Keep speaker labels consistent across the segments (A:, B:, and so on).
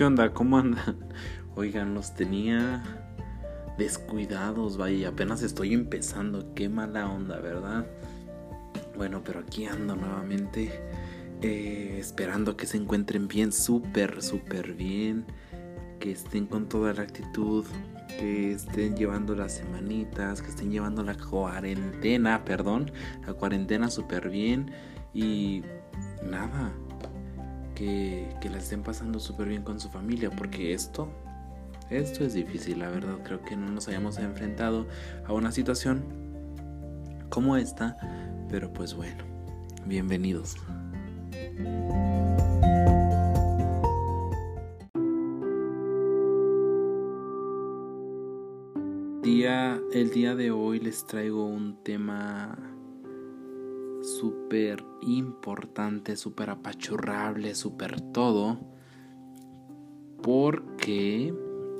A: ¿Qué onda? ¿Cómo andan? Oigan, los tenía descuidados, vaya, apenas estoy empezando. Qué mala onda, ¿verdad? Bueno, pero aquí ando nuevamente. Eh, esperando que se encuentren bien, súper, súper bien. Que estén con toda la actitud. Que estén llevando las semanitas. Que estén llevando la cuarentena, perdón. La cuarentena súper bien. Y nada, que, la estén pasando súper bien con su familia, porque esto, esto es difícil, la verdad. Creo que no nos hayamos enfrentado a una situación como esta, pero pues bueno, bienvenidos. Día, el día de hoy les traigo un tema súper importante, súper apachurrable, súper todo, porque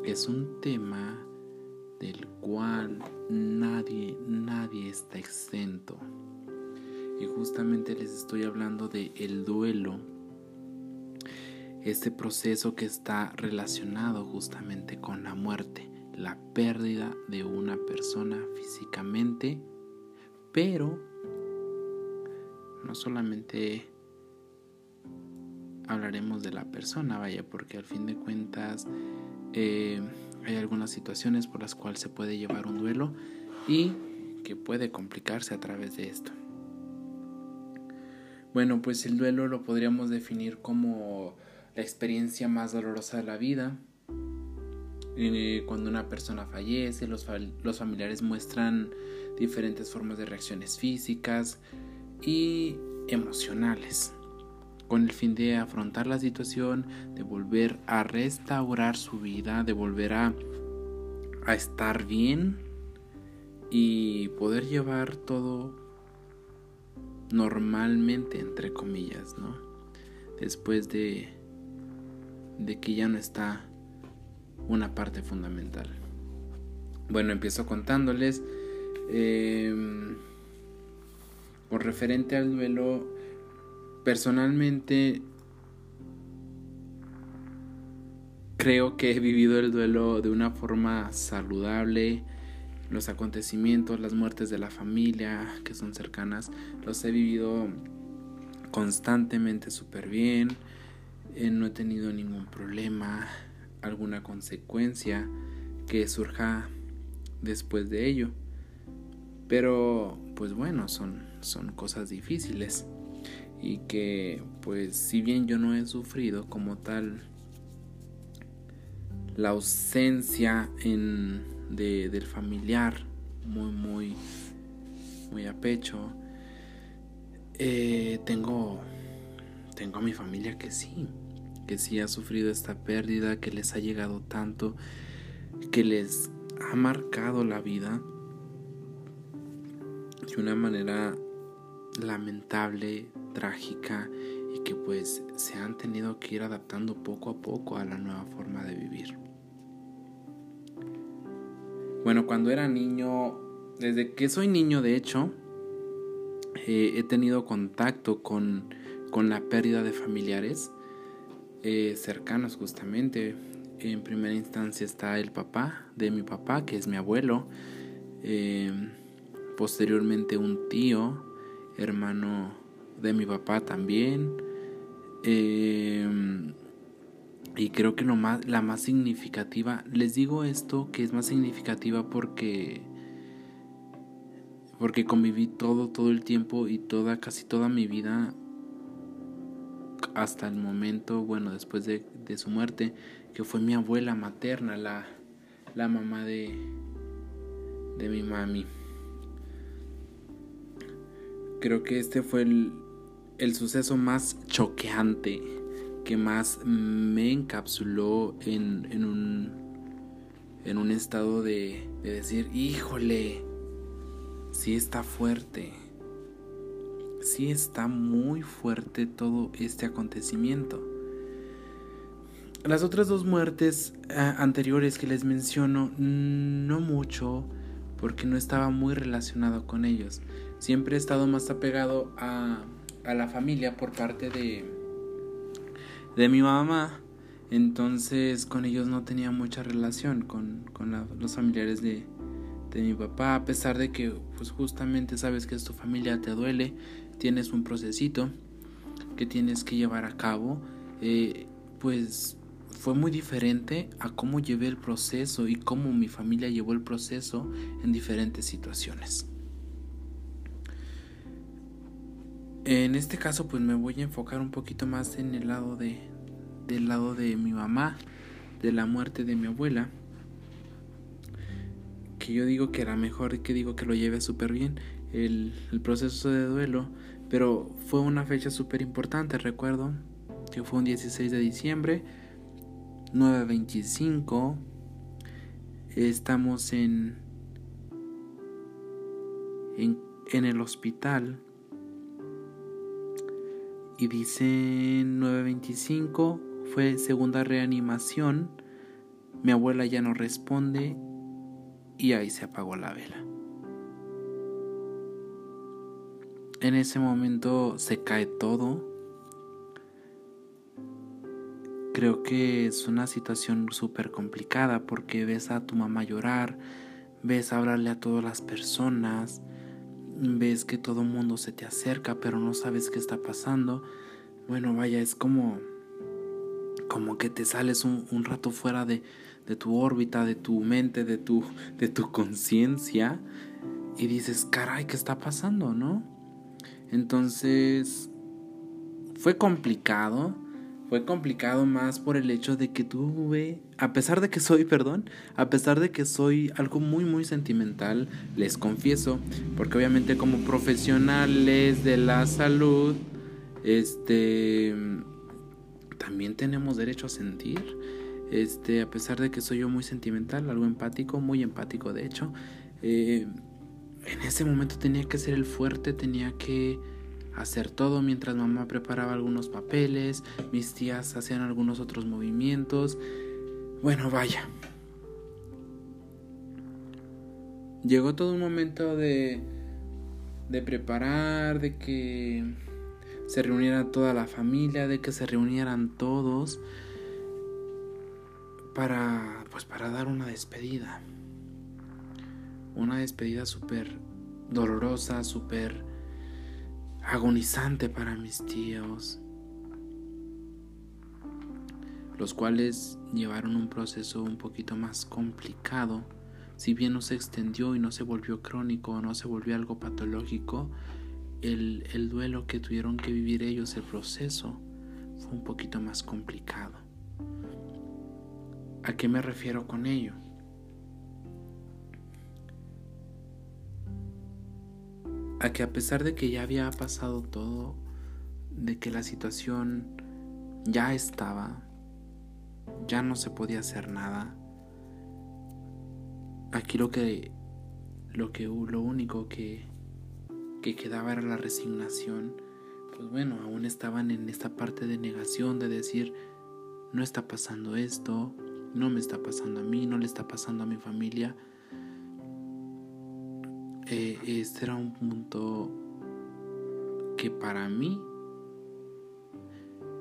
A: es un tema del cual nadie, nadie está exento. Y justamente les estoy hablando de el duelo, este proceso que está relacionado justamente con la muerte, la pérdida de una persona físicamente, pero no solamente hablaremos de la persona, vaya, porque al fin de cuentas eh, hay algunas situaciones por las cuales se puede llevar un duelo y que puede complicarse a través de esto. Bueno, pues el duelo lo podríamos definir como la experiencia más dolorosa de la vida. Eh, cuando una persona fallece, los, los familiares muestran diferentes formas de reacciones físicas, y emocionales, con el fin de afrontar la situación, de volver a restaurar su vida, de volver a, a estar bien y poder llevar todo normalmente, entre comillas, ¿no? Después de, de que ya no está una parte fundamental. Bueno, empiezo contándoles. Eh, con referente al duelo, personalmente creo que he vivido el duelo de una forma saludable. Los acontecimientos, las muertes de la familia que son cercanas, los he vivido constantemente súper bien. Eh, no he tenido ningún problema, alguna consecuencia que surja después de ello. Pero, pues bueno, son son cosas difíciles. Y que pues si bien yo no he sufrido como tal la ausencia en, de, del familiar muy muy muy a pecho eh, tengo tengo a mi familia que sí que sí ha sufrido esta pérdida que les ha llegado tanto que les ha marcado la vida una manera lamentable, trágica y que pues se han tenido que ir adaptando poco a poco a la nueva forma de vivir. Bueno, cuando era niño, desde que soy niño de hecho, eh, he tenido contacto con, con, la pérdida de familiares eh, cercanos justamente. En primera instancia está el papá de mi papá, que es mi abuelo. Eh, posteriormente un tío, hermano de mi papá también. Em, y creo que lo más, la más significativa, les digo esto que es más significativa porque porque conviví todo todo el tiempo y toda casi toda mi vida hasta el momento, bueno, después de, de su muerte, que fue mi abuela materna, la, la mamá de, de mi mami. Creo que este fue el, suceso más choqueante que más me encapsuló en, en, un, en un estado de, de decir, híjole, sí está fuerte, sí está muy fuerte todo este acontecimiento. Las otras dos muertes eh, anteriores que les menciono, no mucho, porque no estaba muy relacionado con ellos siempre he estado más apegado a, a la familia por parte de, de mi mamá. Entonces con ellos no tenía mucha relación con, los familiares de, de mi papá, a pesar de que pues justamente sabes que es tu familia, te duele, tienes un procesito que tienes que llevar a cabo, eh, pues fue muy diferente a cómo llevé el proceso y cómo mi familia llevó el proceso en diferentes situaciones. En este caso pues me voy a enfocar un poquito más en el lado de del lado de mi mamá, de la muerte de mi abuela. Que yo digo que era mejor que digo que lo lleve súper bien el, el, proceso de duelo. Pero fue una fecha súper importante, recuerdo que fue un 16 de diciembre, 9.25. Estamos en, en, en el hospital y dice 9.25 fue segunda reanimación, mi abuela ya no responde y ahí se apagó la vela. En ese momento se cae todo. Creo que es una situación súper complicada porque ves a tu mamá llorar, ves hablarle a todas las personas, ves que todo mundo se te acerca, pero no sabes qué está pasando. Bueno, vaya, es como como que te sales un, rato fuera de, de, tu órbita, de tu mente, de tu, de tu conciencia y dices, caray, ¿qué está pasando, no? Entonces, fue complicado, fue complicado más por el hecho de que tuve, a pesar de que soy, perdón, a pesar de que soy algo muy, muy sentimental, les confieso, porque obviamente como profesionales de la salud, este, también tenemos derecho a sentir, este, a pesar de que soy yo muy sentimental, algo empático, muy empático de hecho, eh, en ese momento tenía que ser el fuerte, tenía que hacer todo mientras mamá preparaba algunos papeles, mis tías hacían algunos otros movimientos. Bueno, vaya. Llegó todo un momento de de preparar, de que se reuniera toda la familia, de que se reunieran todos para pues para dar una despedida. Una despedida súper dolorosa, súper agonizante para mis tíos, los cuales llevaron un proceso un poquito más complicado. Si bien no se extendió y no se volvió crónico, no se volvió algo patológico, el, el duelo que tuvieron que vivir ellos, el proceso, fue un poquito más complicado. ¿A qué me refiero con ello? A que a pesar de que ya había pasado todo, de que la situación ya estaba, ya no se podía hacer nada, aquí lo que lo que lo único que que quedaba era la resignación. Pues bueno, aún estaban en esta parte de negación de decir no está pasando esto, no me está pasando a mí, no le está pasando a mi familia eh, este era un punto que para mí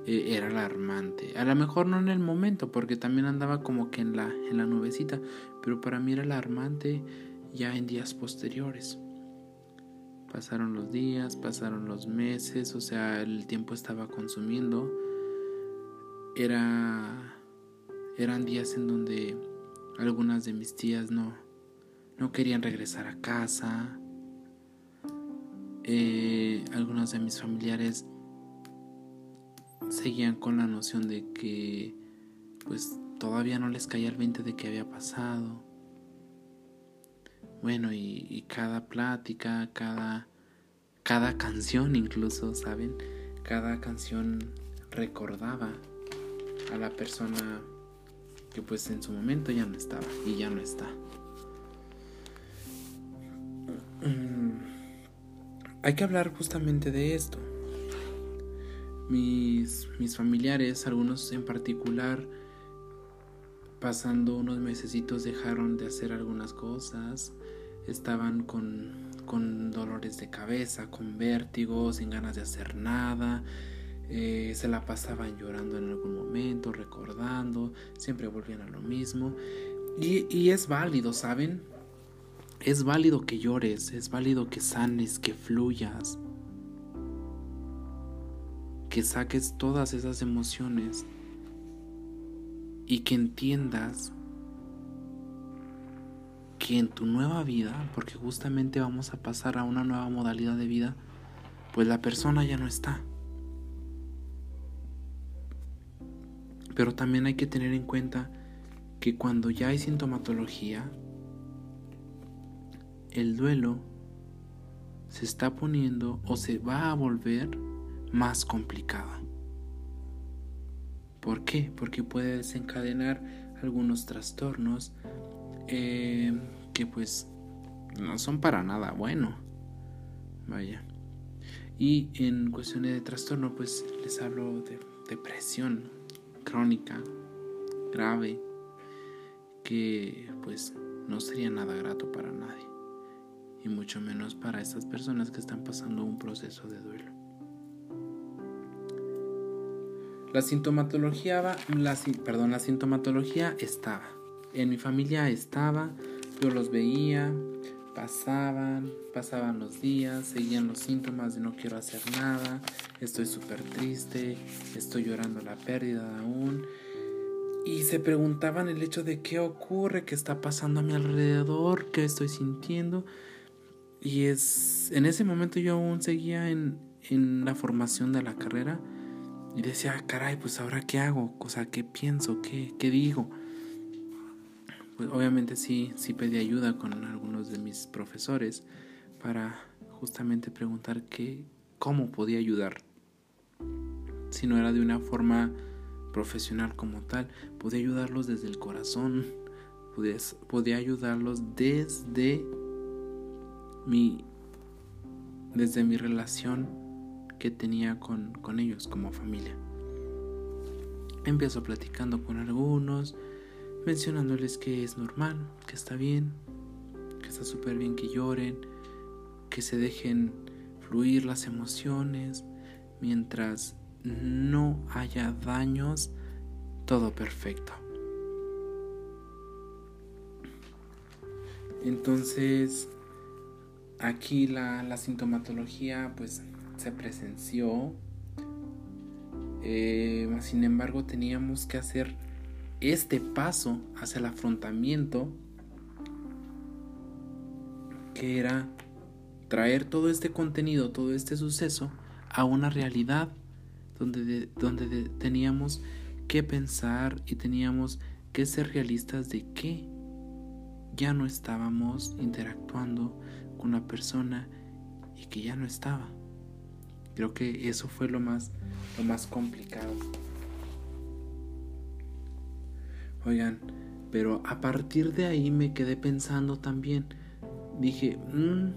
A: eh, era alarmante. A lo mejor no en el momento, porque también andaba como que en la, en la nubecita, pero para mí era alarmante ya en días posteriores. Pasaron los días, pasaron los meses, o sea, el tiempo estaba consumiendo. Era eran días en donde algunas de mis tías no no querían regresar a casa. Eh, algunos de mis familiares seguían con la noción de que pues todavía no les caía el 20 de que había pasado. Bueno, y, y, cada plática, cada, cada canción incluso, ¿saben? Cada canción recordaba a la persona que pues en su momento ya no estaba y ya no está. Hay que hablar justamente de esto. Mis, mis familiares, algunos en particular, pasando unos mesecitos dejaron de hacer algunas cosas, estaban con, con dolores de cabeza, con vértigo, sin ganas de hacer nada. Eh, se la pasaban llorando en algún momento, recordando, siempre volvían a lo mismo. Y, y es válido, ¿saben? Es válido que llores, es válido que sanes, que fluyas, que saques todas esas emociones y que entiendas que en tu nueva vida, porque justamente vamos a pasar a una nueva modalidad de vida, pues la persona ya no está. Pero también hay que tener en cuenta que cuando ya hay sintomatología, el duelo se está poniendo o se va a volver más complicado. ¿Por qué? Porque puede desencadenar algunos trastornos eh, que pues no son para nada bueno. Vaya. Y en cuestiones de trastorno pues les hablo de depresión crónica, grave, que pues no sería nada grato para nadie. Y mucho menos para estas personas que están pasando un proceso de duelo. La sintomatología, estaba. En mi familia estaba, yo los veía, pasaban, pasaban los días, seguían los síntomas de no quiero hacer nada, estoy súper triste, estoy llorando la pérdida aún. Y se preguntaban el hecho de qué ocurre, qué está pasando a mi alrededor, qué estoy sintiendo. Y es en ese momento yo aún seguía en, en la formación de la carrera y decía, ah, caray, pues ahora qué hago, o sea, qué pienso, qué, qué digo. Pues obviamente sí, sí pedí ayuda con algunos de mis profesores para justamente preguntar qué, cómo podía ayudar. Si no era de una forma profesional como tal, podía ayudarlos desde el corazón, podía, podía ayudarlos desde mi, desde mi relación que tenía con, con ellos como familia. Empiezo platicando con algunos, mencionándoles que es normal, que está bien, que está súper bien que lloren, que se dejen fluir las emociones, mientras no haya daños, todo perfecto. Entonces, aquí la, la sintomatología pues se presenció. Eh, sin embargo, teníamos que hacer este paso hacia el afrontamiento, que era traer todo este contenido, todo este suceso a una realidad donde, donde teníamos que pensar y teníamos que ser realistas de que ya no estábamos interactuando con una persona y que ya no estaba. Creo que eso fue lo más, lo más complicado. Oigan, pero a partir de ahí me quedé pensando también. Dije, mm,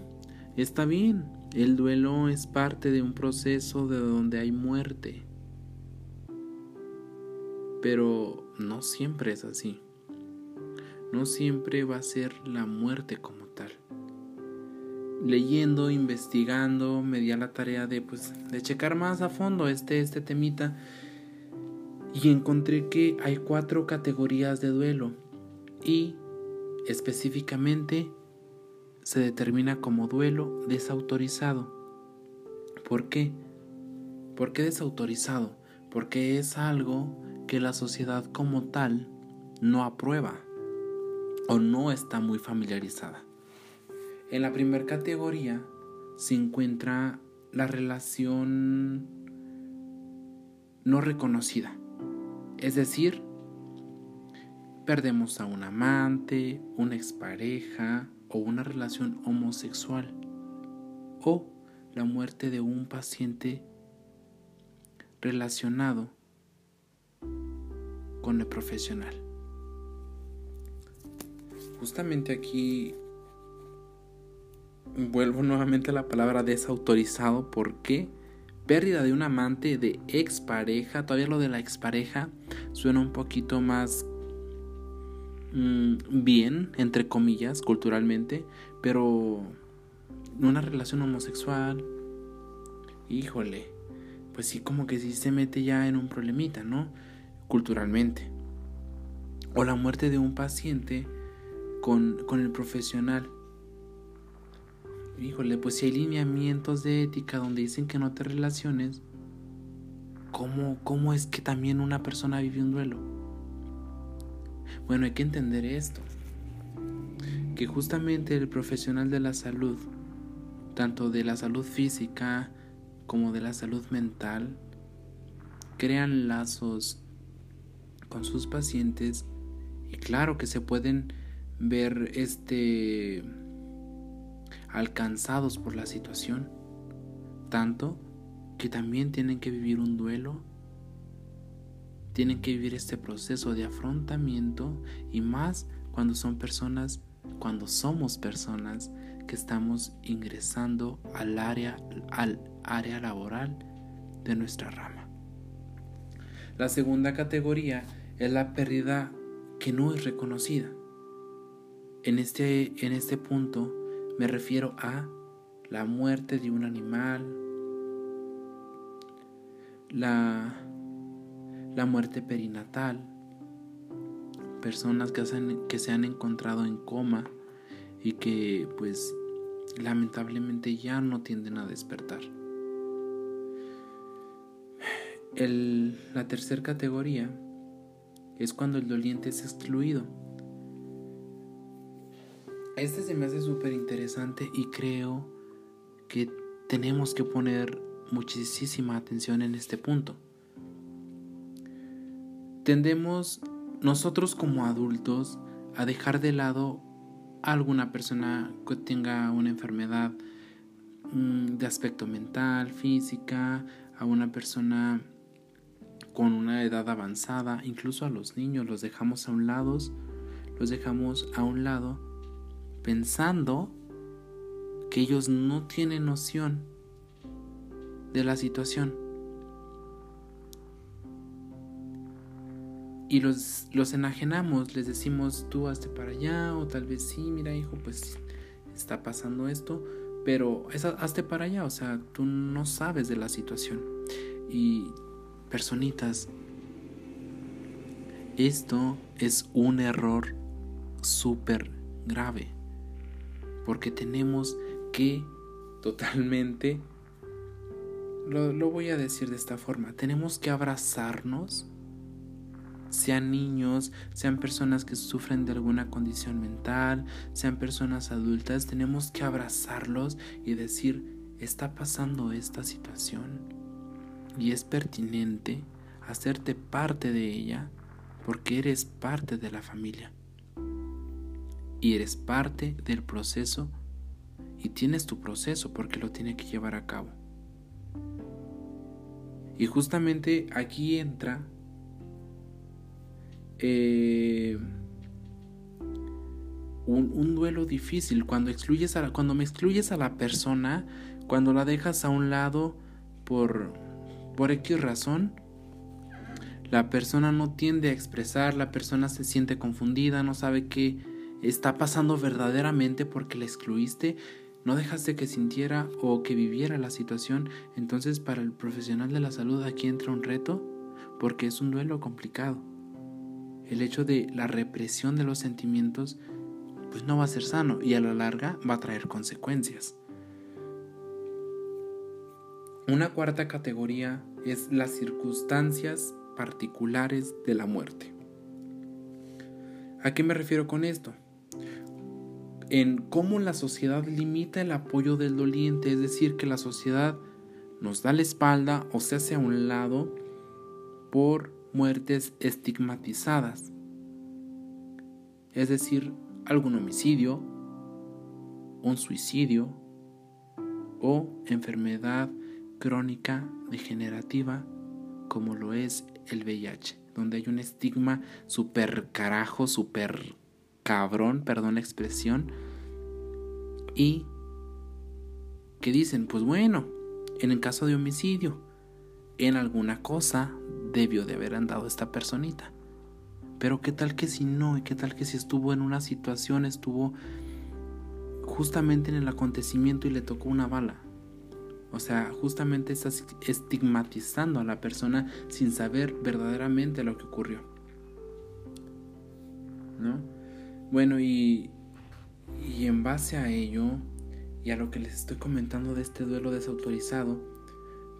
A: está bien, el duelo es parte de un proceso de donde hay muerte. Pero no siempre es así. No siempre va a ser la muerte como leyendo, investigando, me di a la tarea de pues de checar más a fondo este este temita y encontré que hay cuatro categorías de duelo y específicamente se determina como duelo desautorizado. ¿Por qué? ¿Por qué desautorizado? Porque es algo que la sociedad como tal no aprueba o no está muy familiarizada. En la primera categoría se encuentra la relación no reconocida. Es decir, perdemos a un amante, una expareja o una relación homosexual. O la muerte de un paciente relacionado con el profesional. Justamente aquí vuelvo nuevamente a la palabra desautorizado. ¿Por qué? Pérdida de un amante, de expareja. Todavía lo de la expareja suena un poquito más mm, bien, entre comillas, culturalmente. Pero una relación homosexual. Híjole. pues sí, como que sí se mete ya en un problemita, ¿no? Culturalmente. O la muerte de un paciente con, con el profesional. Híjole, pues si hay lineamientos de ética donde dicen que no te relaciones, ¿cómo, cómo es que también una persona vive un duelo? Bueno, hay que entender esto. Que justamente el profesional de la salud, tanto de la salud física como de la salud mental, crean lazos con sus pacientes y claro que se pueden ver este alcanzados por la situación, tanto que también tienen que vivir un duelo, tienen que vivir este proceso de afrontamiento y más cuando son personas, cuando somos personas que estamos ingresando al área, al área laboral de nuestra rama. La segunda categoría es la pérdida que no es reconocida. En este, en este punto me refiero a la muerte de un animal, la, la muerte perinatal, personas que, que se han encontrado en coma y que pues lamentablemente ya no tienden a despertar. la tercera categoría es cuando el doliente es excluido. Este se me hace súper interesante y creo que tenemos que poner muchísima atención en este punto. Tendemos nosotros como adultos a dejar de lado a alguna persona que tenga una enfermedad mm, de aspecto mental, física, a una persona con una edad avanzada, incluso a los niños los dejamos a un lado, los dejamos a un lado pensando que ellos no tienen noción de la situación. Y los, los enajenamos, les decimos tú hazte para allá o tal vez sí, mira hijo, pues está pasando esto, pero hazte para allá, o sea, tú no sabes de la situación. Y personitas, esto es un error súper grave porque tenemos que totalmente, lo, voy a decir de esta forma, tenemos que abrazarnos, sean niños, sean personas que sufren de alguna condición mental, sean personas adultas, tenemos que abrazarlos y decir, está pasando esta situación y es pertinente hacerte parte de ella porque eres parte de la familia y eres parte del proceso y tienes tu proceso porque lo tiene que llevar a cabo. Y justamente aquí entra eh, un, duelo difícil cuando excluyes a cuando me excluyes a la persona, cuando la dejas a un lado por por X razón, la persona no tiende a expresar, la persona se siente confundida, no sabe qué está pasando verdaderamente porque la excluiste, no dejaste que sintiera o que viviera la situación, entonces para el profesional de la salud aquí entra un reto porque es un duelo complicado. El hecho de la represión de los sentimientos pues no va a ser sano y a la larga va a traer consecuencias. Una cuarta categoría es las circunstancias particulares de la muerte. ¿A qué me refiero con esto? En cómo la sociedad limita el apoyo del doliente, es decir, que la sociedad nos da la espalda o se hace a un lado por muertes estigmatizadas, es decir, algún homicidio, un suicidio o enfermedad crónica degenerativa como lo es el VIH, donde hay un estigma super carajo, super cabrón, perdón la expresión, y que dicen, pues bueno, en el caso de homicidio, en alguna cosa debió de haber andado esta personita. Pero qué tal que si no, y qué tal que si estuvo en una situación, estuvo justamente en el acontecimiento y le tocó una bala. O sea, justamente estás estigmatizando a la persona sin saber verdaderamente lo que ocurrió. ¿No? Bueno, y, y en base a ello, y a lo que les estoy comentando de este duelo desautorizado,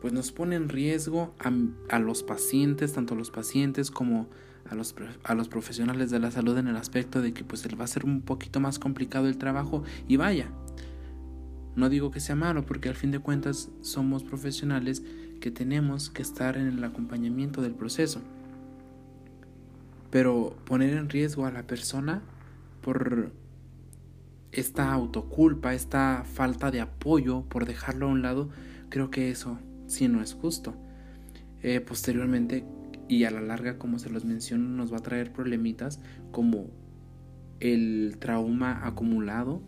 A: pues nos pone en riesgo a, los pacientes, tanto a los pacientes como a los, a los profesionales de la salud en el aspecto de que pues va a ser un poquito más complicado el trabajo y vaya, no digo que sea malo porque al fin de cuentas somos profesionales que tenemos que estar en el acompañamiento del proceso. Pero poner en riesgo a la persona por esta autoculpa, esta falta de apoyo, por dejarlo a un lado, creo que eso sí no es justo. Eh, posteriormente y a la larga, como se los menciono, nos va a traer problemitas como el trauma acumulado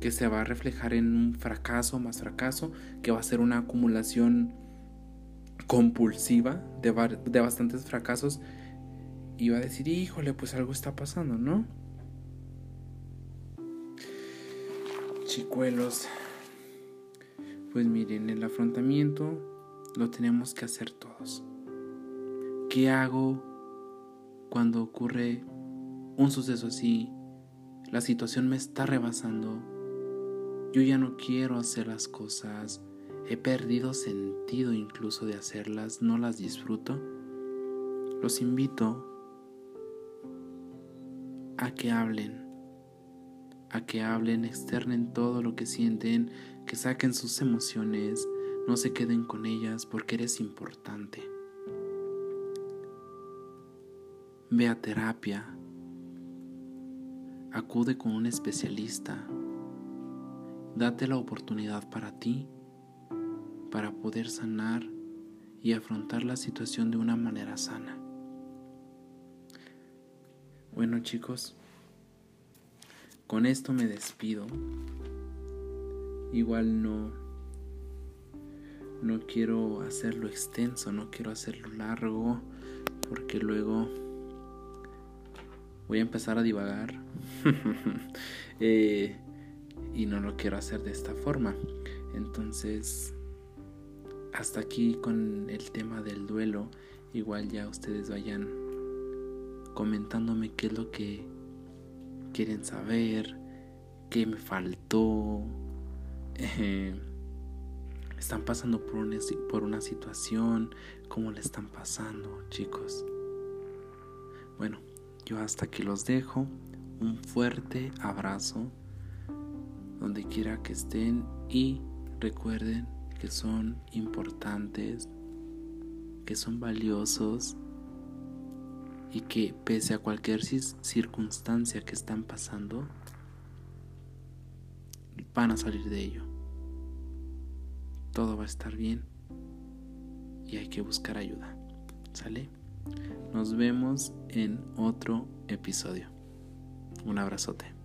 A: que se va a reflejar en un fracaso más fracaso, que va a ser una acumulación compulsiva de, de bastantes fracasos y va a decir, híjole, pues algo está pasando, ¿no? Chicuelos, pues miren, el afrontamiento lo tenemos que hacer todos. ¿Qué hago cuando ocurre un suceso así? La situación me está rebasando. Yo ya no quiero hacer las cosas. He perdido sentido incluso de hacerlas. No las disfruto. Los invito a que hablen, a que hablen, externen todo lo que sienten, que saquen sus emociones, no se queden con ellas porque eres importante. Ve a terapia, acude con un especialista, date la oportunidad para ti, para poder sanar y afrontar la situación de una manera sana. Bueno chicos, con esto me despido. Igual no no quiero hacerlo extenso, no quiero hacerlo largo porque luego voy a empezar a divagar eh, y no lo quiero hacer de esta forma. Entonces, hasta aquí con el tema del duelo, igual ya ustedes vayan comentándome qué es lo que quieren saber, qué me faltó. Eh, están pasando por una, por una situación, cómo le están pasando, chicos. Bueno, yo hasta aquí los dejo. Un fuerte abrazo donde quiera que estén y recuerden que son importantes, que son valiosos y que pese a cualquier circunstancia que están pasando, van a salir de ello. Todo va a estar bien y hay que buscar ayuda. ¿Sale? Nos vemos en otro episodio. Un abrazote.